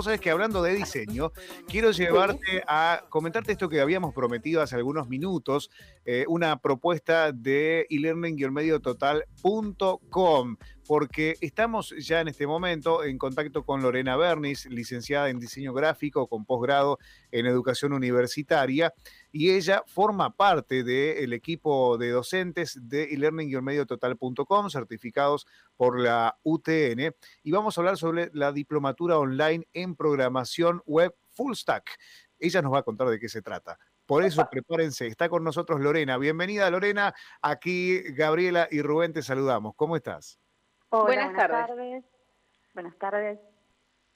Vos sabés que hablando de diseño, quiero llevarte a comentarte esto que habíamos prometido hace algunos minutos, eh, una propuesta de e-learning-mediototal.com porque estamos ya en este momento en contacto con Lorena Bernis, licenciada en diseño gráfico con posgrado en educación universitaria, y ella forma parte del equipo de docentes de e-learning-mediototal.com, certificados por la UTN, y vamos a hablar sobre la diplomatura online en programación web full stack. Ella nos va a contar de qué se trata. Por eso prepárense, está con nosotros Lorena. Bienvenida Lorena, aquí Gabriela y Rubén te saludamos. ¿Cómo estás? Buenas, tardes. Buenas tardes.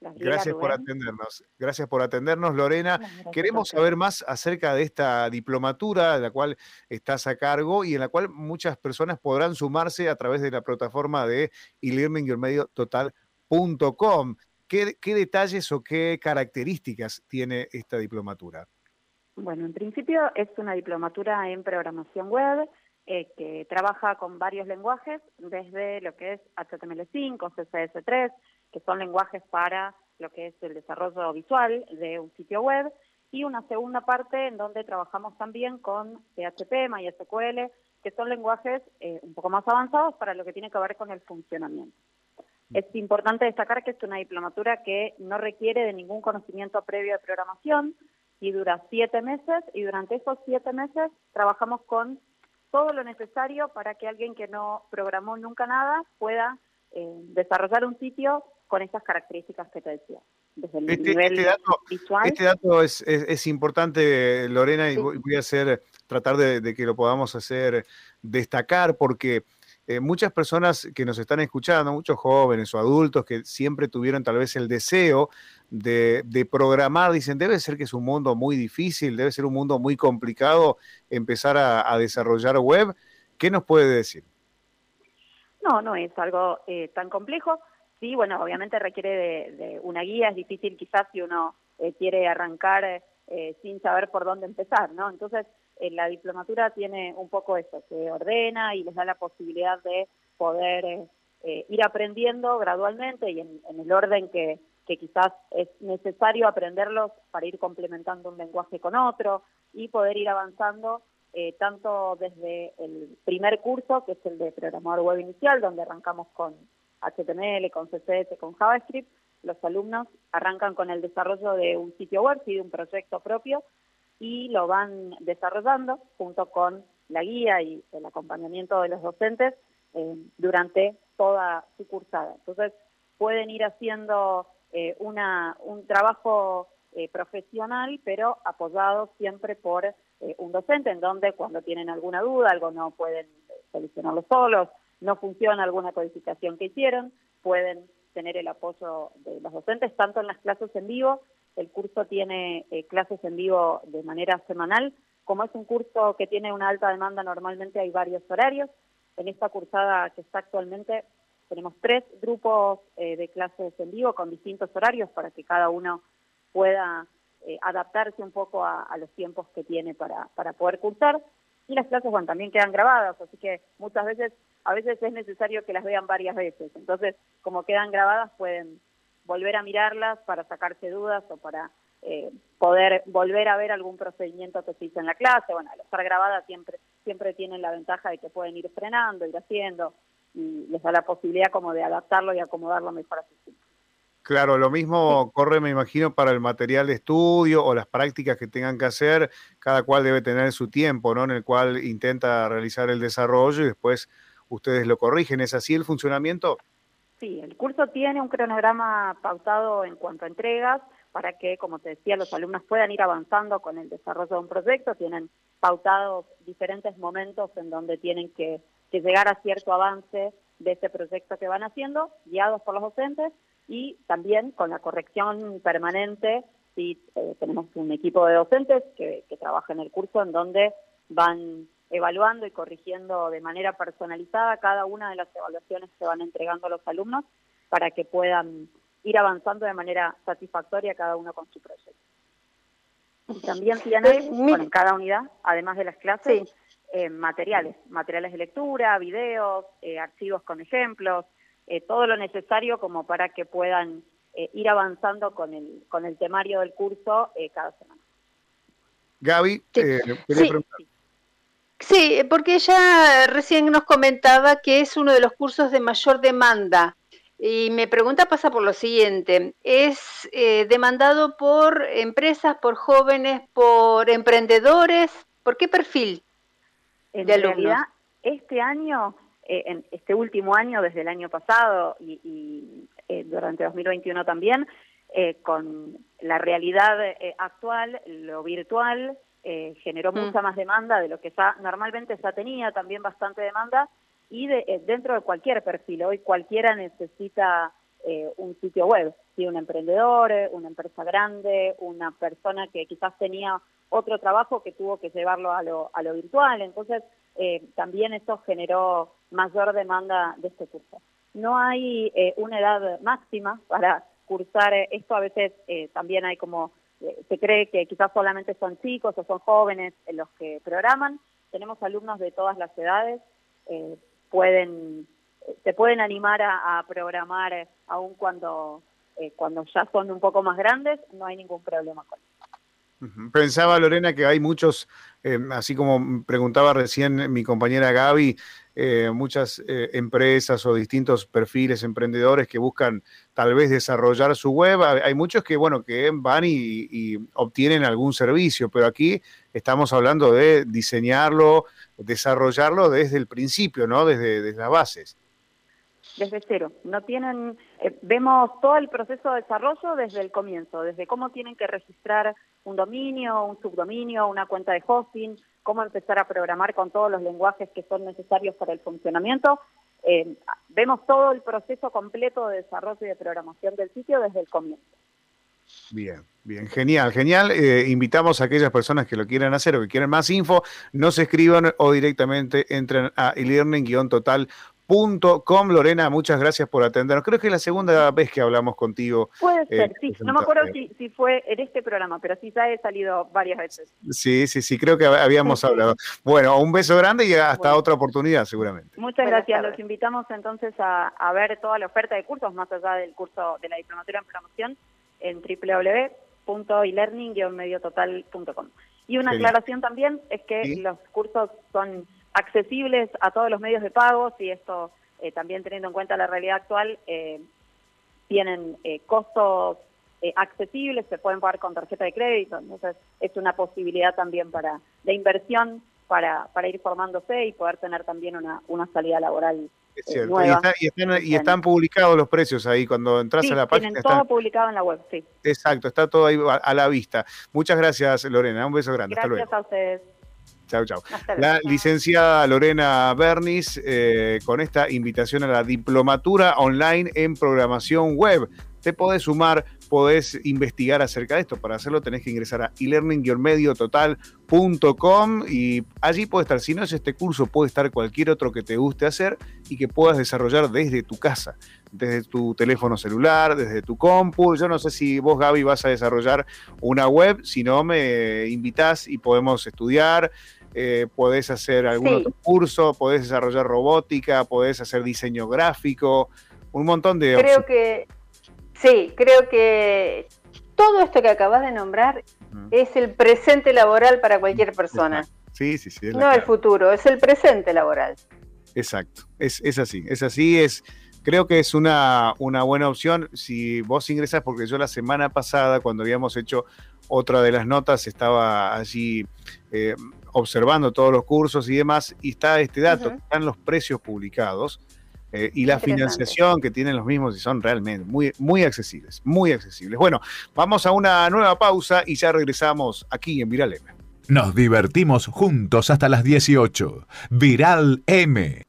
Gracias por atendernos. Gracias por atendernos, Lorena. Queremos saber más acerca de esta diplomatura de la cual estás a cargo y en la cual muchas personas podrán sumarse a través de la plataforma de e-learning-total.com. ¿Qué, ¿Qué detalles o qué características tiene esta diplomatura? Bueno, en principio es una diplomatura en programación web eh, que trabaja con varios lenguajes, desde lo que es HTML5, CSS3, que son lenguajes para lo que es el desarrollo visual de un sitio web, y una segunda parte en donde trabajamos también con PHP, MySQL, que son lenguajes eh, un poco más avanzados para lo que tiene que ver con el funcionamiento. Es importante destacar que es una diplomatura que no requiere de ningún conocimiento previo de programación y dura siete meses y durante esos siete meses trabajamos con todo lo necesario para que alguien que no programó nunca nada pueda eh, desarrollar un sitio con esas características que te decía. Desde el este, nivel este dato, visual. Este dato es, es, importante, Lorena, y voy a hacer, tratar de, que lo podamos hacer destacar, porque eh, muchas personas que nos están escuchando, muchos jóvenes o adultos que siempre tuvieron tal vez el deseo de, programar, dicen, debe ser que es un mundo muy difícil, debe ser un mundo muy complicado empezar a, desarrollar web. ¿Qué nos puede decir? No, no es algo eh, tan complejo. Sí, bueno, obviamente requiere de, una guía, es difícil quizás si uno eh, quiere arrancar sin saber por dónde empezar, ¿no? Entonces, la diplomatura tiene un poco eso, que ordena y les da la posibilidad de poder eh, eh, ir aprendiendo gradualmente y en, el orden que, quizás es necesario aprenderlos para ir complementando un lenguaje con otro y poder ir avanzando eh, tanto desde el primer curso, que es el de programador web inicial, donde arrancamos con HTML, con CSS, con JavaScript, los alumnos arrancan con el desarrollo de un sitio web y de un proyecto propio y lo van desarrollando junto con la guía y el acompañamiento de los docentes eh, durante toda su cursada. Entonces, pueden ir haciendo eh, una, un trabajo eh, profesional, pero apoyado siempre por un docente, en donde cuando tienen alguna duda, algo no pueden solucionarlo solos, no funciona alguna codificación que hicieron, pueden tener el apoyo de los docentes, tanto en las clases en vivo el curso tiene eh, clases en vivo de manera semanal. Como es un curso que tiene una alta demanda, normalmente hay varios horarios. En esta cursada que está actualmente tenemos tres grupos eh, de clases en vivo con distintos horarios para que cada uno pueda eh, adaptarse un poco a, los tiempos que tiene para, para poder cursar. Y las clases, bueno, también quedan grabadas, así que muchas veces, a veces es necesario que las vean varias veces. Entonces, como quedan grabadas, pueden volver a mirarlas para sacarse dudas o para eh, poder volver a ver algún procedimiento que se hizo en la clase. Bueno, al estar grabada siempre, siempre tienen la ventaja de que pueden ir frenando, ir haciendo, y les da la posibilidad como de adaptarlo y acomodarlo mejor a su tiempo. Claro, lo mismo corre, me imagino, para el material de estudio o las prácticas que tengan que hacer. Cada cual debe tener su tiempo, ¿no? En el cual intenta realizar el desarrollo y después ustedes lo corrigen. ¿Es así el funcionamiento? Sí, el curso tiene un cronograma pautado en cuanto a entregas para que, como te decía, los alumnos puedan ir avanzando con el desarrollo de un proyecto. Tienen pautados diferentes momentos en donde tienen que, llegar a cierto avance de ese proyecto que van haciendo, guiados por los docentes y también con la corrección permanente. Si eh, tenemos un equipo de docentes que, que trabaja en el curso en donde van evaluando y corrigiendo de manera personalizada cada una de las evaluaciones que van entregando los alumnos para que puedan ir avanzando de manera satisfactoria cada uno con su proyecto. también tienen en cada unidad, además de las clases, eh, materiales, materiales de lectura, videos, eh, archivos con ejemplos, eh, todo lo necesario como para que puedan ir avanzando con el, con el temario del curso cada semana. Gaby, Sí, porque ella recién nos comentaba que es uno de los cursos de mayor demanda. Y mi pregunta pasa por lo siguiente, ¿es eh, demandado por empresas, por jóvenes, por emprendedores? ¿Por qué perfil en de realidad, este año, eh, en este último año, desde el año pasado y, eh, durante 2021 también, con la realidad actual, lo virtual, eh, generó mm. mucha más demanda de lo que ya normalmente ya tenía, también bastante demanda, y de, eh, dentro de cualquier perfil, hoy cualquiera necesita eh, un sitio web, si un emprendedor, una empresa grande, una persona que quizás tenía otro trabajo que tuvo que llevarlo a lo, a lo virtual, entonces también eso generó mayor demanda de este curso. No hay una edad máxima para cursar esto, a veces también hay como eh, se cree que quizás solamente son chicos o son jóvenes los que programan. Tenemos alumnos de todas las edades, eh, pueden, se pueden animar a, programar eh, aún cuando, cuando ya son un poco más grandes, no hay ningún problema con eso. Pensaba, Lorena, que hay muchos, así como preguntaba recién mi compañera Gaby, eh, muchas eh, empresas o distintos perfiles emprendedores que buscan tal vez desarrollar su web. Hay muchos que, bueno, que van y, obtienen algún servicio, pero aquí estamos hablando de diseñarlo, desarrollarlo desde el principio, ¿no? Desde, desde las bases. Desde cero. No tienen, eh, vemos todo el proceso de desarrollo desde el comienzo, desde cómo tienen que registrar un dominio, un subdominio, una cuenta de hosting, cómo empezar a programar con todos los lenguajes que son necesarios para el funcionamiento. Eh, vemos todo el proceso completo de desarrollo y de programación del sitio desde el comienzo. Bien, bien, genial, genial. Eh, invitamos a aquellas personas que lo quieran hacer o que quieran más info, no se escriban o directamente entren a elearning-total Com. Lorena, muchas gracias por atendernos. Creo que es la segunda vez que hablamos contigo. Puede eh, ser, sí. No me acuerdo si, fue en este programa, pero sí ya he salido varias veces. Sí, sí, sí, creo que habíamos hablado. Bueno, un beso grande y hasta otra oportunidad, seguramente. Muchas gracias. Los invitamos entonces a, ver toda la oferta de cursos, más allá del curso de la diplomatura en programación, en www.elearning-mediototal.com. Y una aclaración también es que los cursos son accesibles a todos los medios de pago, y esto eh, también teniendo en cuenta la realidad actual, eh, tienen eh, costos accesibles, se pueden pagar con tarjeta de crédito, entonces es una posibilidad también para de inversión para, para ir formándose y poder tener también una, una salida laboral es cierto. Y, están, publicados los precios ahí cuando entras a la página. Tienen todo publicado en la web, sí. Exacto, está todo ahí a, la vista. Muchas gracias, Lorena. Un beso grande. Gracias a ustedes. Chau, chau. La licenciada Lorena Bernis eh, con esta invitación a la diplomatura online en programación web. Te podés sumar, podés investigar acerca de esto. Para hacerlo tenés que ingresar a elearning-mediototal.com y allí puede estar, si no es este curso, puede estar cualquier otro que te guste hacer y que puedas desarrollar desde tu casa, desde tu teléfono celular, desde tu compu. Yo no sé si vos, Gaby, vas a desarrollar una web, si no me invitás y podemos estudiar. Eh, podés hacer algún otro curso, podés desarrollar robótica, podés hacer diseño gráfico, un montón de... Creo que, sí, creo que todo esto que acabas de nombrar es el presente laboral para cualquier persona. Sí, sí, sí. No el futuro, es el presente laboral. Exacto, es, es así, es así, es creo que es una, una, buena opción si vos ingresas, porque yo la semana pasada, cuando habíamos hecho otra de las notas, estaba allí eh, observando todos los cursos y demás, y está este dato, están los precios publicados eh, y la financiación que tienen los mismos y son realmente muy, muy accesibles, muy accesibles. Bueno, vamos a una nueva pausa y ya regresamos aquí en Viral M. Nos divertimos juntos hasta las 18. Viral M